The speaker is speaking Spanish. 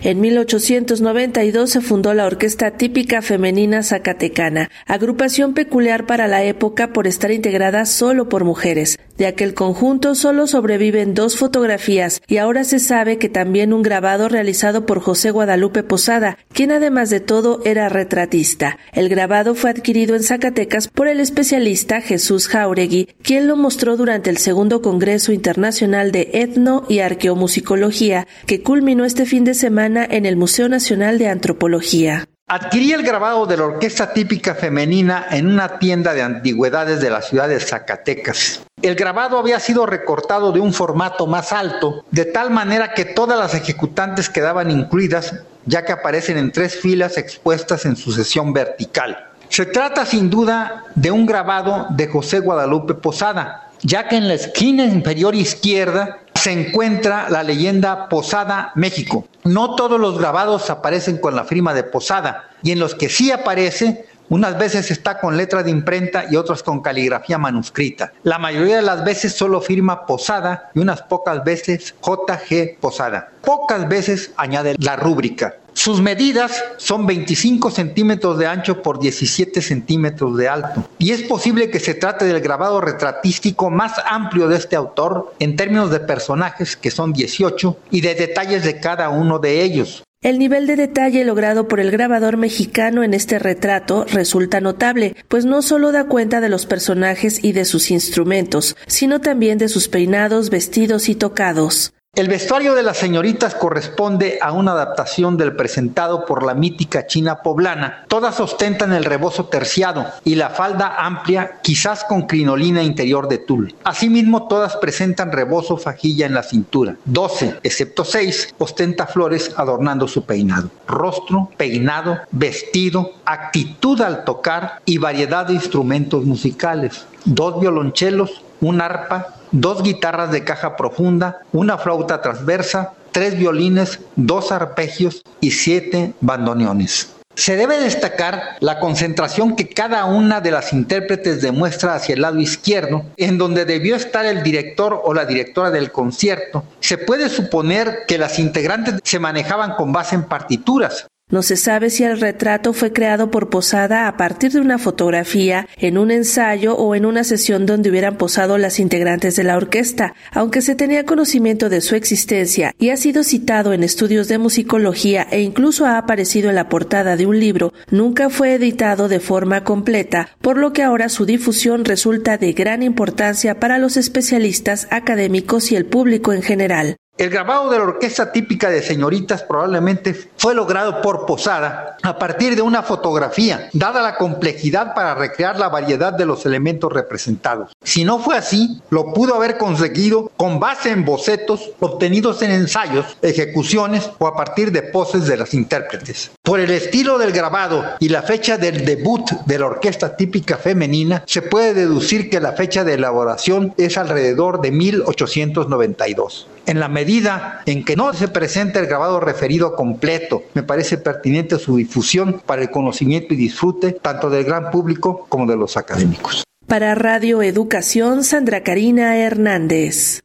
En 1892 se fundó la Orquesta Típica Femenina Zacatecana, agrupación peculiar para la época por estar integrada solo por mujeres. De aquel conjunto solo sobreviven dos fotografías y ahora se sabe que también un grabado realizado por José Guadalupe Posada, quien además de todo era retratista. El grabado fue adquirido en Zacatecas por el especialista Jesús Jauregui, quien lo mostró durante el segundo Congreso Internacional de Etno y Arqueomusicología, que culminó este fin de semana en el Museo Nacional de Antropología. Adquirí el grabado de la orquesta típica femenina en una tienda de antigüedades de la ciudad de Zacatecas. El grabado había sido recortado de un formato más alto, de tal manera que todas las ejecutantes quedaban incluidas, ya que aparecen en tres filas expuestas en sucesión vertical. Se trata sin duda de un grabado de José Guadalupe Posada, ya que en la esquina inferior izquierda se encuentra la leyenda Posada México. No todos los grabados aparecen con la firma de Posada y en los que sí aparece unas veces está con letra de imprenta y otras con caligrafía manuscrita. La mayoría de las veces solo firma Posada y unas pocas veces JG Posada. Pocas veces añade la rúbrica. Sus medidas son 25 centímetros de ancho por 17 centímetros de alto. Y es posible que se trate del grabado retratístico más amplio de este autor en términos de personajes, que son 18, y de detalles de cada uno de ellos. El nivel de detalle logrado por el grabador mexicano en este retrato resulta notable, pues no solo da cuenta de los personajes y de sus instrumentos, sino también de sus peinados, vestidos y tocados. El vestuario de las señoritas corresponde a una adaptación del presentado por la mítica china poblana. Todas ostentan el rebozo terciado y la falda amplia, quizás con crinolina interior de tul. Asimismo, todas presentan rebozo fajilla en la cintura. Doce, excepto seis, ostenta flores adornando su peinado. Rostro, peinado, vestido, actitud al tocar y variedad de instrumentos musicales. Dos violonchelos, un arpa, dos guitarras de caja profunda, una flauta transversa, tres violines, dos arpegios y siete bandoneones. Se debe destacar la concentración que cada una de las intérpretes demuestra hacia el lado izquierdo, en donde debió estar el director o la directora del concierto. Se puede suponer que las integrantes se manejaban con base en partituras, no se sabe si el retrato fue creado por Posada a partir de una fotografía, en un ensayo o en una sesión donde hubieran posado las integrantes de la orquesta, aunque se tenía conocimiento de su existencia y ha sido citado en estudios de musicología e incluso ha aparecido en la portada de un libro, nunca fue editado de forma completa, por lo que ahora su difusión resulta de gran importancia para los especialistas académicos y el público en general. El grabado de la orquesta típica de señoritas probablemente fue logrado por Posada a partir de una fotografía, dada la complejidad para recrear la variedad de los elementos representados. Si no fue así, lo pudo haber conseguido con base en bocetos obtenidos en ensayos, ejecuciones o a partir de poses de las intérpretes. Por el estilo del grabado y la fecha del debut de la orquesta típica femenina, se puede deducir que la fecha de elaboración es alrededor de 1892. En la medida en que no se presenta el grabado referido completo, me parece pertinente su difusión para el conocimiento y disfrute tanto del gran público como de los académicos. Para Radio Educación, Sandra Karina Hernández.